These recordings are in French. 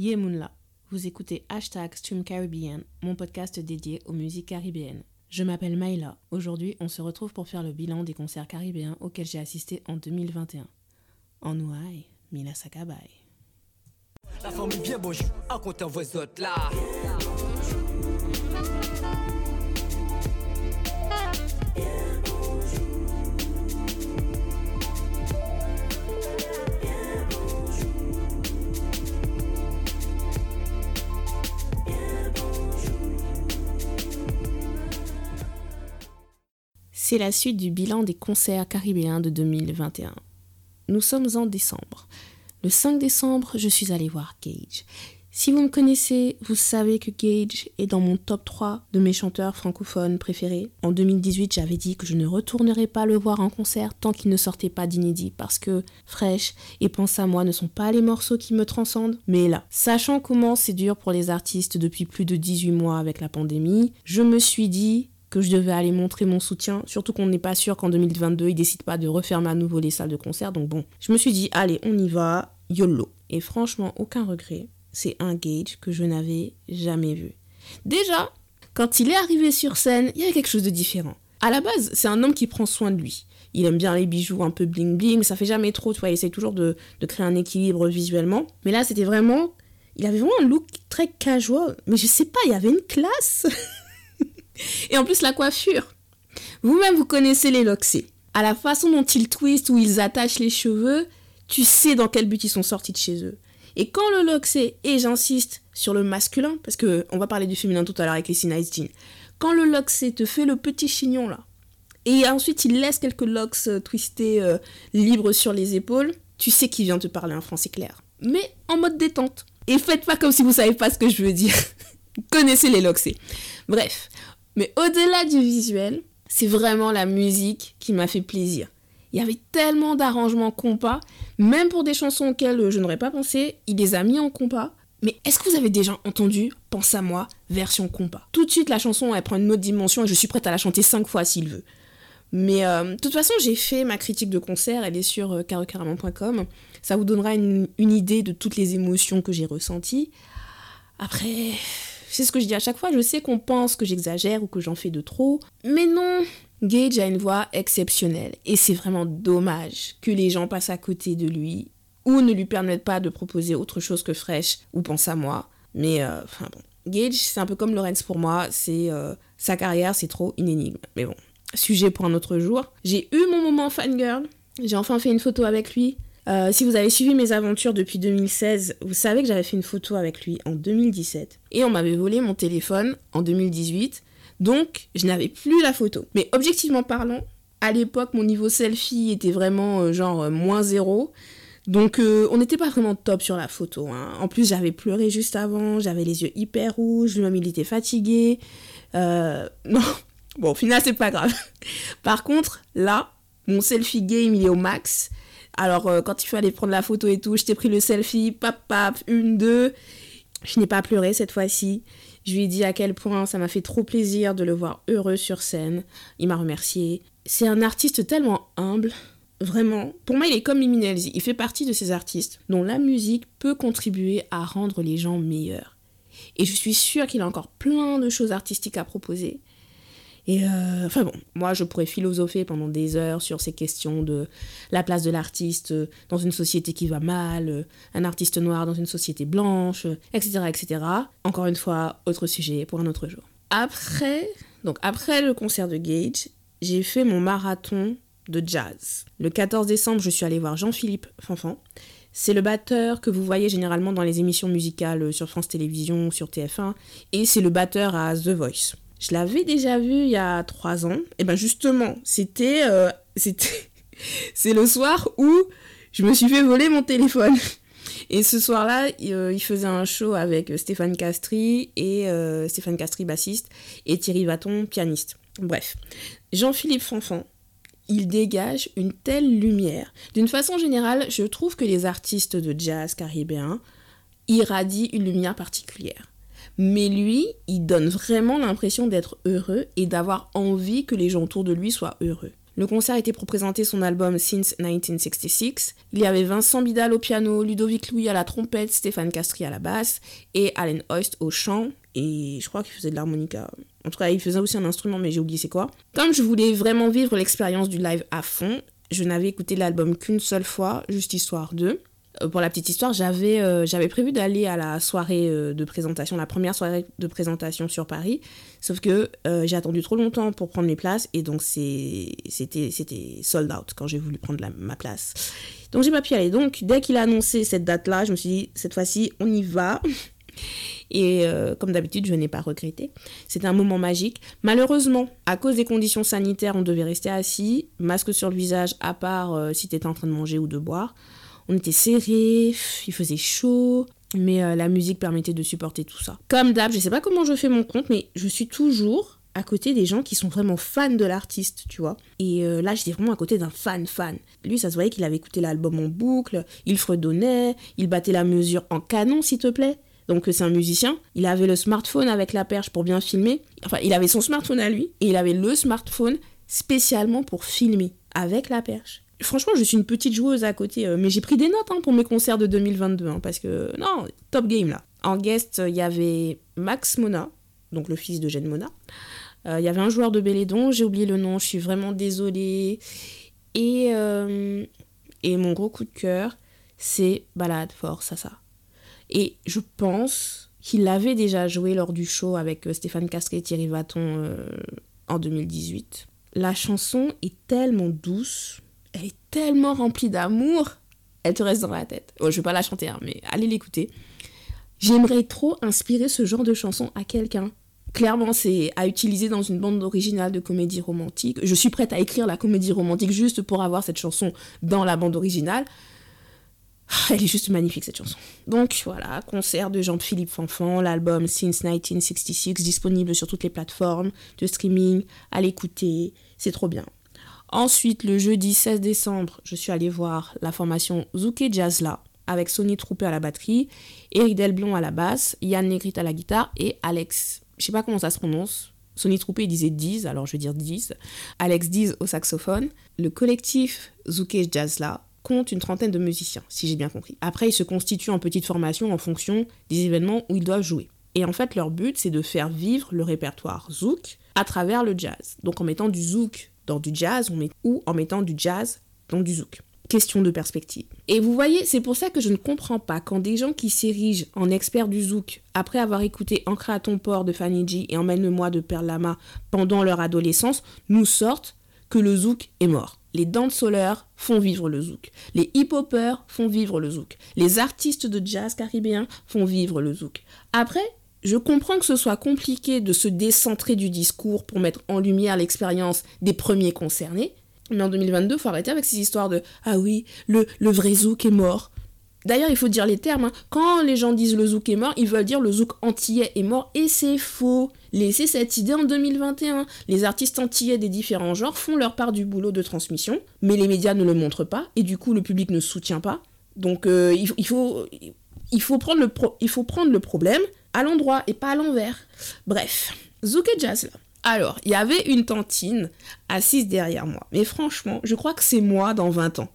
Yemunla, vous écoutez Hashtag Stream Caribbean, mon podcast dédié aux musiques caribéennes. Je m'appelle Maïla. Aujourd'hui, on se retrouve pour faire le bilan des concerts caribéens auxquels j'ai assisté en 2021. En Ouai, Mila. La famille bonjour, vos autres là. C'est la suite du bilan des concerts caribéens de 2021. Nous sommes en décembre. Le 5 décembre, je suis allée voir Gage. Si vous me connaissez, vous savez que Gage est dans mon top 3 de mes chanteurs francophones préférés. En 2018, j'avais dit que je ne retournerais pas le voir en concert tant qu'il ne sortait pas d'inédit parce que Fresh et Pense à moi ne sont pas les morceaux qui me transcendent. Mais là, sachant comment c'est dur pour les artistes depuis plus de 18 mois avec la pandémie, je me suis dit que je devais aller montrer mon soutien, surtout qu'on n'est pas sûr qu'en 2022, ils décident pas de refermer à nouveau les salles de concert. Donc bon, je me suis dit, allez, on y va, YOLO. Et franchement, aucun regret. C'est un Gage que je n'avais jamais vu. Déjà, quand il est arrivé sur scène, il y avait quelque chose de différent. À la base, c'est un homme qui prend soin de lui. Il aime bien les bijoux un peu bling bling, ça fait jamais trop, tu vois, il essaie toujours de, de créer un équilibre visuellement. Mais là, c'était vraiment... Il avait vraiment un look très casual, mais je sais pas, il y avait une classe Et en plus, la coiffure. Vous-même, vous connaissez les loxés. À la façon dont ils twistent ou ils attachent les cheveux, tu sais dans quel but ils sont sortis de chez eux. Et quand le loxé, et j'insiste sur le masculin, parce que on va parler du féminin tout à l'heure avec les Nice Jeans, quand le loxé te fait le petit chignon là, et ensuite il laisse quelques locks euh, twistés euh, libres sur les épaules, tu sais qu'il vient te parler en français clair. Mais en mode détente. Et faites pas comme si vous savez pas ce que je veux dire. Connaissez les loxés. Bref, mais au-delà du visuel, c'est vraiment la musique qui m'a fait plaisir. Il y avait tellement d'arrangements compas, même pour des chansons auxquelles je n'aurais pas pensé, il les a mis en compas. Mais est-ce que vous avez déjà entendu Pense à moi, version compas? Tout de suite, la chanson, elle prend une autre dimension et je suis prête à la chanter cinq fois s'il veut. Mais euh, de toute façon, j'ai fait ma critique de concert, elle est sur euh, Ça vous donnera une idée de toutes les émotions que j'ai ressenties. Après, c'est ce que je dis à chaque fois, je sais qu'on pense que j'exagère ou que j'en fais de trop, mais non. Gage a une voix exceptionnelle et c'est vraiment dommage que les gens passent à côté de lui ou ne lui permettent pas de proposer autre chose que fraîche ou pense à moi. Mais euh, enfin bon, Gage, c'est un peu comme Lorenz pour moi, c'est euh, sa carrière, c'est trop une énigme. Mais bon, sujet pour un autre jour. J'ai eu mon moment fangirl, j'ai enfin fait une photo avec lui. Euh, si vous avez suivi mes aventures depuis 2016, vous savez que j'avais fait une photo avec lui en 2017. Et on m'avait volé mon téléphone en 2018. Donc, je n'avais plus la photo. Mais objectivement parlant, à l'époque, mon niveau selfie était vraiment euh, genre euh, moins zéro. Donc, on n'était pas vraiment top sur la photo. Hein. En plus, j'avais pleuré juste avant, j'avais les yeux hyper rouges, lui-même il était fatigué. Non, bon, au final, c'est pas grave. Par contre, là, mon selfie game, il est au max. Alors, euh, quand il fallait prendre la photo et tout, je t'ai pris le selfie, pap, pap, une, deux. Je n'ai pas pleuré cette fois-ci. Je lui ai dit à quel point ça m'a fait trop plaisir de le voir heureux sur scène. Il m'a remercié. C'est un artiste tellement humble. Vraiment, pour moi, il est comme Mimi Il fait partie de ces artistes dont la musique peut contribuer à rendre les gens meilleurs. Et je suis sûre qu'il a encore plein de choses artistiques à proposer. Et euh, enfin bon, moi je pourrais philosopher pendant des heures sur ces questions de la place de l'artiste dans une société qui va mal, un artiste noir dans une société blanche, etc. etc. Encore une fois, autre sujet pour un autre jour. Après, donc après le concert de Gage, j'ai fait mon marathon de jazz. Le 14 décembre, je suis allée voir Jean-Philippe Fanfan. C'est le batteur que vous voyez généralement dans les émissions musicales sur France Télévisions, sur TF1, et c'est le batteur à The Voice. Je l'avais déjà vu il y a trois ans. Et ben justement, c'était, euh, c'est le soir où je me suis fait voler mon téléphone. Et ce soir-là, euh, il faisait un show avec Stéphane Castry et euh, Stéphane Castry bassiste et Thierry Vaton pianiste. Bref, Jean-Philippe Fanfan, il dégage une telle lumière. D'une façon générale, je trouve que les artistes de jazz caribéens irradient une lumière particulière. Mais lui, il donne vraiment l'impression d'être heureux et d'avoir envie que les gens autour de lui soient heureux. Le concert était pour présenter son album Since 1966. Il y avait Vincent Bidal au piano, Ludovic Louis à la trompette, Stéphane Castri à la basse et Allen Hoist au chant. Et je crois qu'il faisait de l'harmonica. En tout cas, il faisait aussi un instrument, mais j'ai oublié c'est quoi. Comme je voulais vraiment vivre l'expérience du live à fond, je n'avais écouté l'album qu'une seule fois, juste histoire d'eux. Euh, pour la petite histoire, j'avais euh, j'avais prévu d'aller à la soirée euh, de présentation, la première soirée de présentation sur Paris, sauf que j'ai attendu trop longtemps pour prendre mes places et donc c'était sold out quand j'ai voulu prendre ma place. Donc j'ai pas pu aller. Donc dès qu'il a annoncé cette date-là, je me suis dit cette fois-ci on y va. Et comme d'habitude, je n'ai pas regretté. C'était un moment magique. Malheureusement, à cause des conditions sanitaires, on devait rester assis, masque sur le visage, à part si tu étais en train de manger ou de boire. On était serrés, il faisait chaud, mais euh, la musique permettait de supporter tout ça. Comme d'hab, je sais pas comment je fais mon compte, mais je suis toujours à côté des gens qui sont vraiment fans de l'artiste, tu vois. Et euh, là, j'étais vraiment à côté d'un fan fan. Lui, ça se voyait qu'il avait écouté l'album en boucle, il fredonnait, il battait la mesure en canon, s'il te plaît. Donc c'est un musicien, il avait le smartphone avec la perche pour bien filmer. Enfin, il avait son smartphone à lui et il avait le smartphone spécialement pour filmer avec la perche franchement, je suis une petite joueuse à côté, euh, mais j'ai pris des notes hein, pour mes concerts de 2022, hein, parce que, non, top game là. En guest, il y avait Max Mona, donc le fils de Jeanne Mona. Euh, il y avait un joueur de Bélédon, j'ai oublié le nom, je suis vraiment désolée. Et, euh, mon gros coup de cœur, c'est Balade for Sasa. Et je pense qu'il l'avait déjà joué lors du show avec Stéphane Casquet et Thierry Vaton en 2018. La chanson est tellement douce, tellement remplie d'amour, elle te reste dans la tête. Je je vais pas la chanter, hein, mais allez l'écouter. J'aimerais trop inspirer ce genre de chanson à quelqu'un. Clairement, c'est à utiliser dans une bande originale de comédie romantique. Je suis prête à écrire la comédie romantique juste pour avoir cette chanson dans la bande originale. Ah, elle est juste magnifique cette chanson. Donc voilà, concert de Jean-Philippe Fanfan, l'album Since 1966, disponible sur toutes les plateformes de streaming. À l'écouter, c'est trop bien. Ensuite, le jeudi 16 décembre, je suis allée voir la formation Zouké Jazzla avec Sonny Troupé à la batterie, Eric Delblon à la basse, Yann Negrit à la guitare et Alex, je sais pas comment ça se prononce, Sonny Troupé disait Diz, alors je vais dire Diz, Alex Diz au saxophone. Le collectif Zouké Jazzla compte une trentaine de musiciens, si j'ai bien compris. Après, ils se constituent en petites formations en fonction des événements où ils doivent jouer. Et en fait, leur but, c'est de faire vivre le répertoire zouk à travers le jazz. Donc en mettant du zouk dans du jazz ou en mettant du jazz dans du zouk. Question de perspective. Et vous voyez, c'est pour ça que je ne comprends pas quand des gens qui s'érigent en experts du zouk après avoir écouté Ancré à ton port de Fanny G et Emmène-moi de Perle Lama pendant leur adolescence nous sortent que le zouk est mort. Les danseurs font vivre le zouk. Les hip-hoppers font vivre le zouk. Les artistes de jazz caribéens font vivre le zouk. Après, je comprends que ce soit compliqué de se décentrer du discours pour mettre en lumière l'expérience des premiers concernés, mais en 2022, il faut arrêter avec ces histoires de Ah oui, le, le vrai zouk est mort. D'ailleurs, il faut dire les termes. Hein. Quand les gens disent le zouk est mort, ils veulent dire le zouk antillais est mort, et c'est faux. Laissez cette idée en 2021. Les artistes antillais des différents genres font leur part du boulot de transmission, mais les médias ne le montrent pas, et du coup, le public ne soutient pas. Donc, euh, il, faut, il, faut prendre le il faut prendre le problème, à l'endroit et pas à l'envers. Bref, Zouk et Jazz là. Alors, il y avait une tantine assise derrière moi. Mais franchement, je crois que c'est moi dans 20 ans.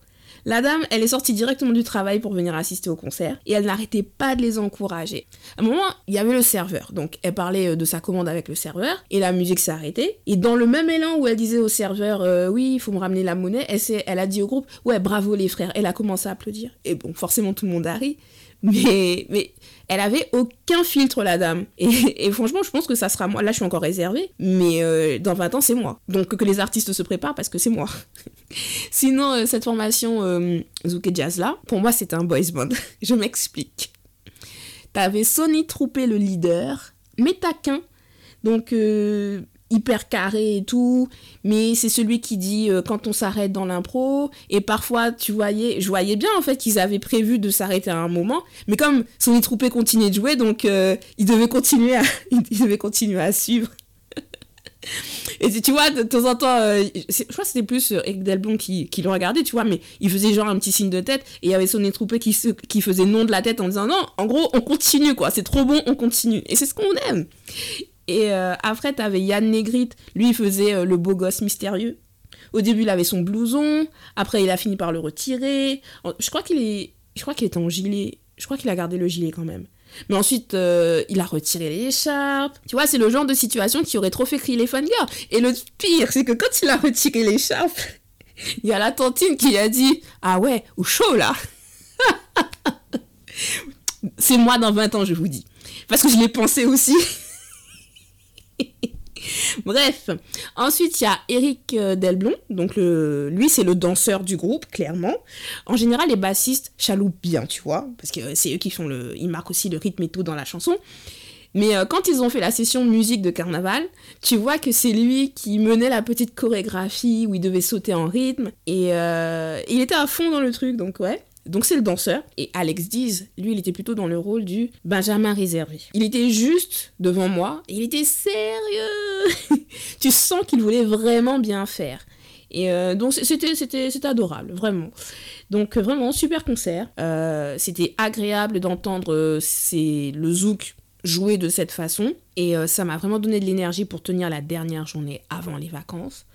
La dame, elle est sortie directement du travail pour venir assister au concert et elle n'arrêtait pas de les encourager. À un moment, il y avait le serveur, donc elle parlait euh, de sa commande avec le serveur et la musique s'est arrêtée. Et dans le même élan où elle disait au serveur euh, oui, il faut me ramener la monnaie, elle, elle a dit au groupe ouais, bravo les frères. Elle a commencé à applaudir. Et bon, forcément tout le monde a ri. Mais, elle avait aucun filtre, la dame. Et, franchement, je pense que ça sera moi. Là, je suis encore réservée, mais euh, dans 20 ans, c'est moi. Donc, que les artistes se préparent parce que c'est moi. Sinon, euh, cette formation euh, Zouk Jazz là, pour moi, c'est un boys band. je m'explique. T'avais Sonny Troupé, le leader, mais taquin. Donc, euh, hyper carré et tout, mais c'est celui qui dit euh, quand on s'arrête dans l'impro, et parfois tu voyais, je voyais bien en fait qu'ils avaient prévu de s'arrêter à un moment, mais comme son troupé continuait de jouer, donc euh, il devait continuer à, continuer à suivre. et tu vois, de temps en temps, euh, je crois que c'était plus Eric Delbon qui, qui le regardait, tu vois, mais il faisait genre un petit signe de tête, et il y avait son troupé qui, qui faisait non de la tête en disant non, en gros, on continue quoi, c'est trop bon, on continue. Et c'est ce qu'on aime. Et euh, après, t'avais Yann Negrit, lui, il faisait euh, le beau gosse mystérieux. Au début, il avait son blouson. Après, il a fini par le retirer. Je crois qu'il est, je crois qu'il était en gilet. Je crois qu'il a gardé le gilet quand même. Mais ensuite, euh, il a retiré l'écharpe. Tu vois, c'est le genre de situation qui aurait trop fait crier les fangirls. Et le pire, c'est que quand il a retiré l'écharpe, il y a la tantine qui a dit Ah ouais, ou chaud là C'est moi dans 20 ans, je vous dis. Parce que je l'ai pensé aussi. Bref, ensuite il y a Eric euh, Delblon, donc lui c'est le danseur du groupe, clairement. En général, les bassistes chaloupent bien, tu vois, parce que c'est eux qui font le. Ils marquent aussi le rythme et tout dans la chanson. Mais euh, quand ils ont fait la session musique de carnaval, tu vois que c'est lui qui menait la petite chorégraphie où il devait sauter en rythme. Et euh, il était à fond dans le truc, donc ouais. Donc c'est le danseur. Et Alex Dees, lui, il était plutôt dans le rôle du Benjamin réservé. Il était juste devant moi et il était sérieux. tu sens qu'il voulait vraiment bien faire. Et euh, donc c'était, c'était, c'était adorable, vraiment. Donc vraiment, super concert. Euh, c'était agréable d'entendre euh, le zouk jouer de cette façon. Et ça m'a vraiment donné de l'énergie pour tenir la dernière journée avant les vacances.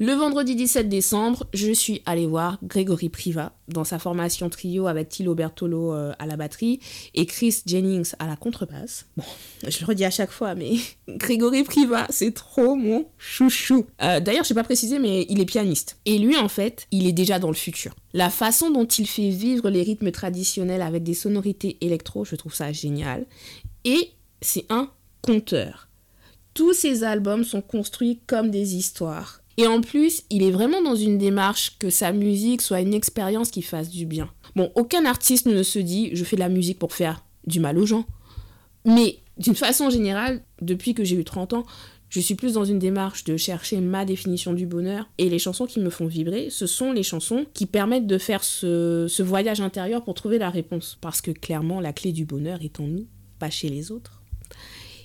Le vendredi 17 décembre, je suis allée voir Grégory Priva dans sa formation trio avec Thilo Bertolo euh, à la batterie et Chris Jennings à la contrebasse. Bon, je le redis à chaque fois, mais Grégory Priva, c'est trop mon chouchou. Euh, D'ailleurs, je n'ai pas précisé, mais il est pianiste. Et lui, en fait, il est déjà dans le futur. La façon dont il fait vivre les rythmes traditionnels avec des sonorités électro, je trouve ça génial. Et c'est un conteur. Tous ses albums sont construits comme des histoires. Et en plus, il est vraiment dans une démarche que sa musique soit une expérience qui fasse du bien. Bon, aucun artiste ne se dit je fais de la musique pour faire du mal aux gens. Mais d'une façon générale, depuis que j'ai eu 30 ans, je suis plus dans une démarche de chercher ma définition du bonheur. Et les chansons qui me font vibrer, ce sont les chansons qui permettent de faire ce, voyage intérieur pour trouver la réponse. Parce que clairement, la clé du bonheur est en nous, pas chez les autres.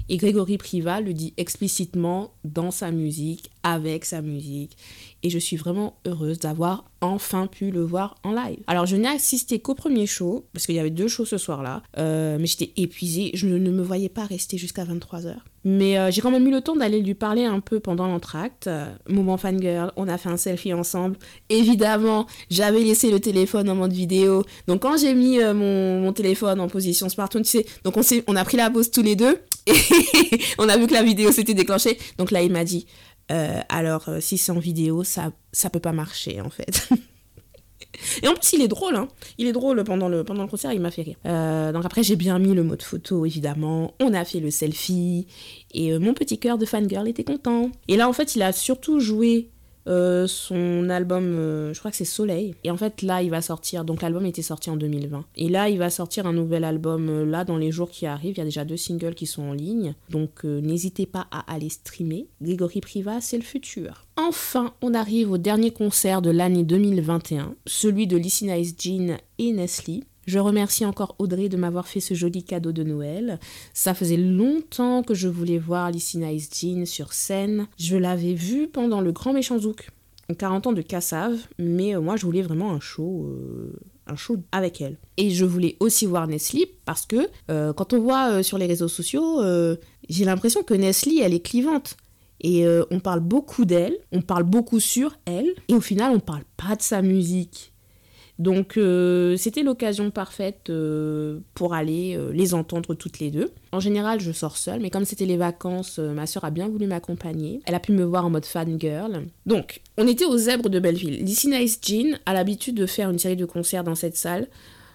Et Grégory Priva le dit explicitement dans sa musique, avec sa musique. Et je suis vraiment heureuse d'avoir enfin pu le voir en live. Alors je n'ai assisté qu'au premier show, parce qu'il y avait deux shows ce soir-là, euh, mais j'étais épuisée, je ne me voyais pas rester jusqu'à 23h. Mais euh, j'ai quand même eu le temps d'aller lui parler un peu pendant l'entracte. Euh, moment fangirl, on a fait un selfie ensemble. Évidemment, j'avais laissé le téléphone en mode vidéo. Donc quand j'ai mis mon, téléphone en position smartphone, tu sais, donc on, on a pris la pause tous les deux. Et on a vu que la vidéo s'était déclenchée. Donc là, il m'a dit, euh, alors euh, si c'est en vidéo, ça, ça peut pas marcher en fait. Et en plus, il est drôle, hein. Il est drôle pendant le, pendant le concert, il m'a fait rire. Euh, donc après, j'ai bien mis le mode photo, évidemment. On a fait le selfie. Et mon petit cœur de fangirl était content. Et là, en fait, il a surtout joué euh, son album, euh, je crois que c'est Soleil. Et en fait, là, il va sortir. Donc, l'album était sorti en 2020. Et là, il va sortir un nouvel album euh, là dans les jours qui arrivent. Il y a déjà deux singles qui sont en ligne. Donc, n'hésitez pas à aller streamer. Grégory Priva, c'est le futur. Enfin, on arrive au dernier concert de l'année 2021, celui de Lissy Nice Jean et Nestle. Je remercie encore Audrey de m'avoir fait ce joli cadeau de Noël. Ça faisait longtemps que je voulais voir Lissy Nice Jean sur scène. Je l'avais vue pendant le Grand Méchant Zouk, 40 ans de Cassave, mais euh, moi je voulais vraiment un show. Euh, un show avec elle. Et je voulais aussi voir Nestle parce que euh, quand on voit sur les réseaux sociaux, j'ai l'impression que Nestle, elle est clivante. Et on parle beaucoup d'elle, on parle beaucoup sur elle, et au final, on parle pas de sa musique. Donc euh, c'était l'occasion parfaite euh, pour aller euh, les entendre toutes les deux. En général, je sors seule, mais comme c'était les vacances, ma soeur a bien voulu m'accompagner. Elle a pu me voir en mode fangirl. Donc, on était aux Zèbres de Belleville. Lissy Nice Jean a l'habitude de faire une série de concerts dans cette salle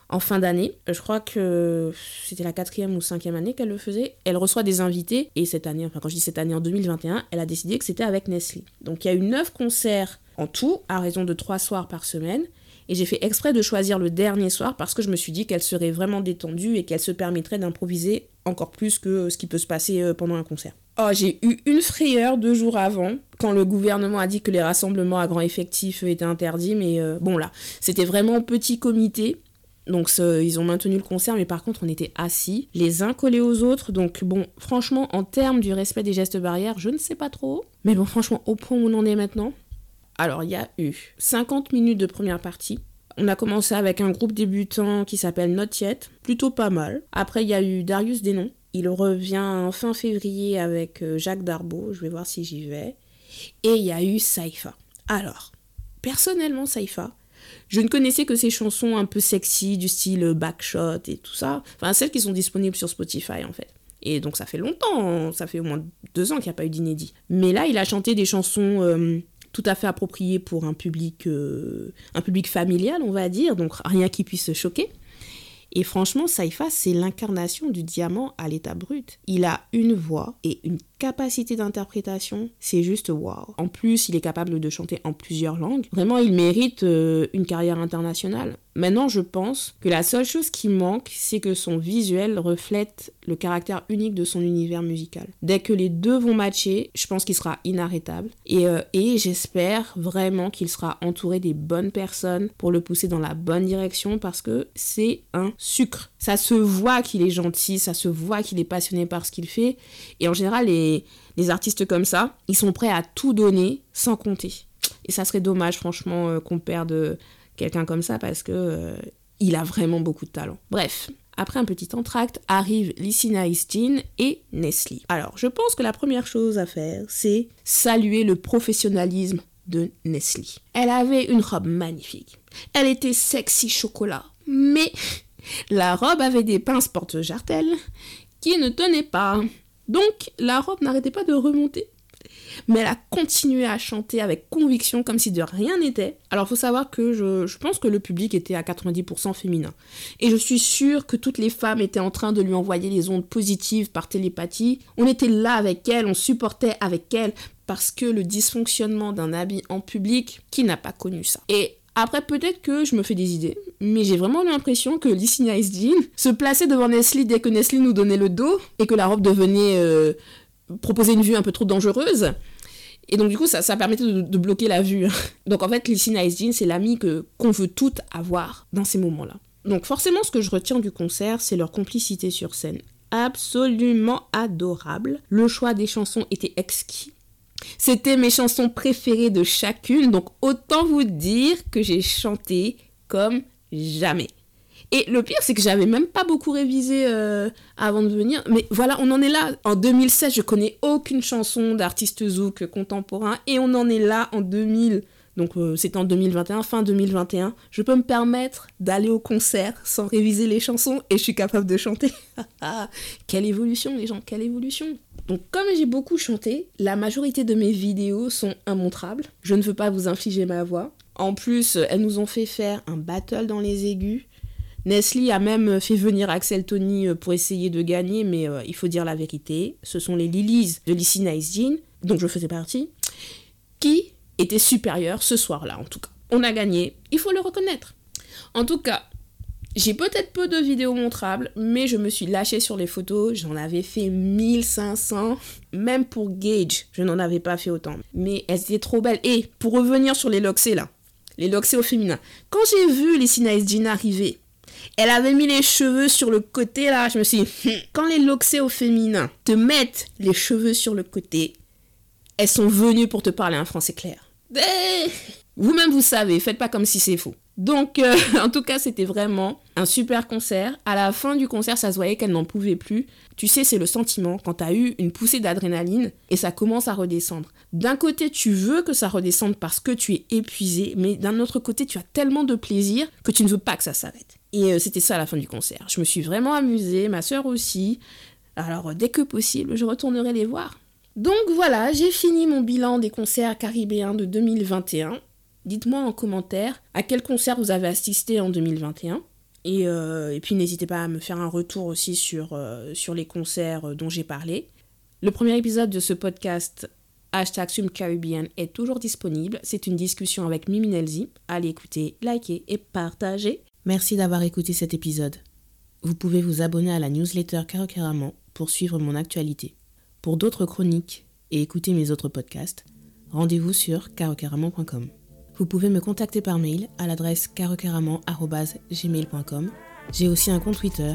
en fin d'année. Je crois que c'était la quatrième ou cinquième année qu'elle le faisait. Elle reçoit des invités et cette année, enfin quand je dis cette année en 2021, elle a décidé que c'était avec Nestlé. Donc il y a eu neuf concerts en tout, à raison de trois soirs par semaine. Et j'ai fait exprès de choisir le dernier soir parce que je me suis dit qu'elle serait vraiment détendue et qu'elle se permettrait d'improviser encore plus que ce qui peut se passer euh, pendant un concert. Oh, j'ai eu une frayeur deux jours avant, quand le gouvernement a dit que les rassemblements à grand effectif étaient interdits, mais euh, bon là, c'était vraiment petit comité. Donc ils ont maintenu le concert, mais par contre on était assis, les uns collés aux autres. Donc bon, franchement, en termes du respect des gestes barrières, je ne sais pas trop. Mais bon, franchement, au point où on en est maintenant, alors, il y a eu 50 minutes de première partie. On a commencé avec un groupe débutant qui s'appelle Not Yet, plutôt pas mal. Après, il y a eu Darius Denon. Il revient fin février avec euh, Jacques Darbo. Je vais voir si j'y vais. Et il y a eu Saifa. Alors, personnellement, Saifa, je ne connaissais que ces chansons un peu sexy du style Backshot et tout ça. Enfin, celles qui sont disponibles sur Spotify en fait. Et donc ça fait longtemps, ça fait au moins deux ans qu'il n'y a pas eu d'inédit. Mais là, il a chanté des chansons euh, tout à fait appropriées pour un public, euh, un public familial, on va dire, donc rien qui puisse choquer. Et franchement, Saifa, c'est l'incarnation du diamant à l'état brut. Il a une voix et une capacité d'interprétation, c'est juste wow. En plus, il est capable de chanter en plusieurs langues. Vraiment, il mérite euh, une carrière internationale. Maintenant, je pense que la seule chose qui manque, c'est que son visuel reflète le caractère unique de son univers musical. Dès que les deux vont matcher, je pense qu'il sera inarrêtable. Et, euh, et j'espère vraiment qu'il sera entouré des bonnes personnes pour le pousser dans la bonne direction parce que c'est un sucre. Ça se voit qu'il est gentil, ça se voit qu'il est passionné par ce qu'il fait. Et en général, les, les artistes comme ça, ils sont prêts à tout donner sans compter. Et ça serait dommage, franchement, euh, qu'on perde quelqu'un comme ça parce que euh, il a vraiment beaucoup de talent. Bref, après un petit entracte, arrivent Lissina Jean et Nestlé. Alors, je pense que la première chose à faire, c'est saluer le professionnalisme de Nestlé. Elle avait une robe magnifique. Elle était sexy chocolat. Mais la robe avait des pinces porte-jartelles qui ne tenaient pas. Donc, la robe n'arrêtait pas de remonter mais elle a continué à chanter avec conviction comme si de rien n'était. Alors faut savoir que je, pense que le public était à 90% féminin. Et je suis sûre que toutes les femmes étaient en train de lui envoyer des ondes positives par télépathie. On était là avec elle, on supportait avec elle, parce que le dysfonctionnement d'un habit en public, qui n'a pas connu ça Et après, peut-être que je me fais des idées, mais j'ai vraiment l'impression que Lissy Jean se plaçait devant Nestlé dès que Nestlé nous donnait le dos et que la robe devenait euh, proposer une vue un peu trop dangereuse. Et donc, du coup, ça, ça permettait de, bloquer la vue. Donc, en fait, Lissy Nice Jean, c'est l'ami que, qu'on veut toutes avoir dans ces moments-là. Donc, forcément, ce que je retiens du concert, c'est leur complicité sur scène. Absolument adorable. Le choix des chansons était exquis. C'était mes chansons préférées de chacune, donc autant vous dire que j'ai chanté comme jamais. Et le pire, c'est que j'avais même pas beaucoup révisé euh, avant de venir. Mais voilà, on en est là. En 2016, je connais aucune chanson d'artiste zouk contemporain. Et on en est là en 2000. Donc euh, c'est en 2021, fin 2021. Je peux me permettre d'aller au concert sans réviser les chansons et je suis capable de chanter. quelle évolution les gens, quelle évolution. Donc comme j'ai beaucoup chanté, la majorité de mes vidéos sont immontrables. Je ne veux pas vous infliger ma voix. En plus, elles nous ont fait faire un battle dans les aigus. Nestlé a même fait venir Axel Tony euh, pour essayer de gagner, mais euh, il faut dire la vérité. Ce sont les Lilies de Lissy Nice Jean, dont je faisais partie, qui étaient supérieures ce soir-là, en tout cas. On a gagné, il faut le reconnaître. En tout cas, j'ai peut-être peu de vidéos montrables, mais je me suis lâchée sur les photos. J'en avais fait 1500. Même pour Gage, je n'en avais pas fait autant. Mais elles étaient trop belles. Et pour revenir sur les loxés là, les loxés au féminin. Quand j'ai vu les Nice Jean arriver, elle avait mis les cheveux sur le côté là. Je me suis dit, hmm, quand les loxés au féminin te mettent les cheveux sur le côté, elles sont venues pour te parler un français clair. Eh, vous-même vous savez, faites pas comme si c'est faux. Donc, euh, en tout cas, c'était vraiment un super concert. À la fin du concert, ça se voyait qu'elle n'en pouvait plus. Tu sais, c'est le sentiment quand tu as eu une poussée d'adrénaline et ça commence à redescendre. D'un côté, tu veux que ça redescende parce que tu es épuisé, mais d'un autre côté, tu as tellement de plaisir que tu ne veux pas que ça s'arrête. Et euh, c'était ça à la fin du concert. Je me suis vraiment amusée, ma soeur aussi. Alors, dès que possible, je retournerai les voir. Donc voilà, j'ai fini mon bilan des concerts caribéens de 2021. Dites-moi en commentaire à quel concert vous avez assisté en 2021. Euh, et, puis n'hésitez pas à me faire un retour aussi sur, euh, sur les concerts dont j'ai parlé. Le premier épisode de ce podcast, hashtag Caribbean, est toujours disponible. C'est une discussion avec Mimi Nelzi. Allez écouter, liker et partager. Merci d'avoir écouté cet épisode. Vous pouvez vous abonner à la newsletter Carocaramon pour suivre mon actualité. Pour d'autres chroniques et écouter mes autres podcasts, rendez-vous sur carocaramon.com. Vous pouvez me contacter par mail à l'adresse carocaramon.gmail.com. J'ai aussi un compte Twitter,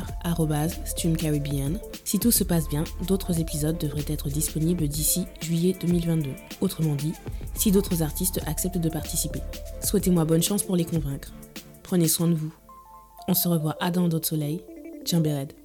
StreamCaribbean. Si tout se passe bien, d'autres épisodes devraient être disponibles d'ici juillet 2022. Autrement dit, si d'autres artistes acceptent de participer. Souhaitez-moi bonne chance pour les convaincre. Prenez soin de vous. On se revoit à dans d'autres soleils. Bered.